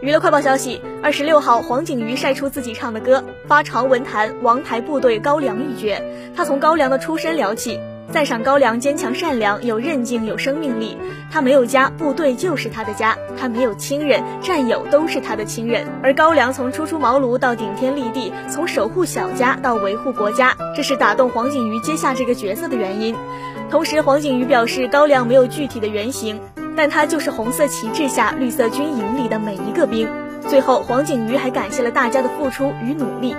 娱乐快报消息：二十六号，黄景瑜晒出自己唱的歌，发长文谈王牌部队高粱一角。他从高粱的出身聊起，赞赏高粱坚强善良、有韧劲、有生命力。他没有家，部队就是他的家；他没有亲人，战友都是他的亲人。而高粱从初出茅庐到顶天立地，从守护小家到维护国家，这是打动黄景瑜接下这个角色的原因。同时，黄景瑜表示，高粱没有具体的原型。但他就是红色旗帜下绿色军营里的每一个兵。最后，黄景瑜还感谢了大家的付出与努力。